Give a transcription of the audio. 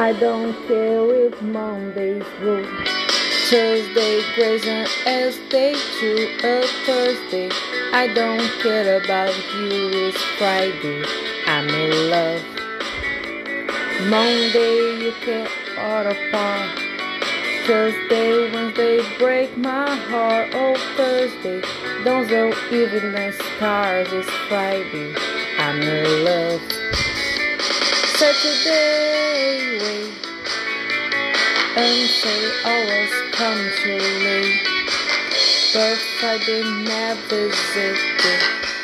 I don't care if Monday's. Tuesday grace and as day to a Thursday. I don't care about you, it's Friday. I'm in love. Monday you can order par. Tuesday, Wednesday break my heart. Oh Thursday, don't go even the stars. It's Friday. I'm in love. Saturday wait and say always come too late. But Friday never visited.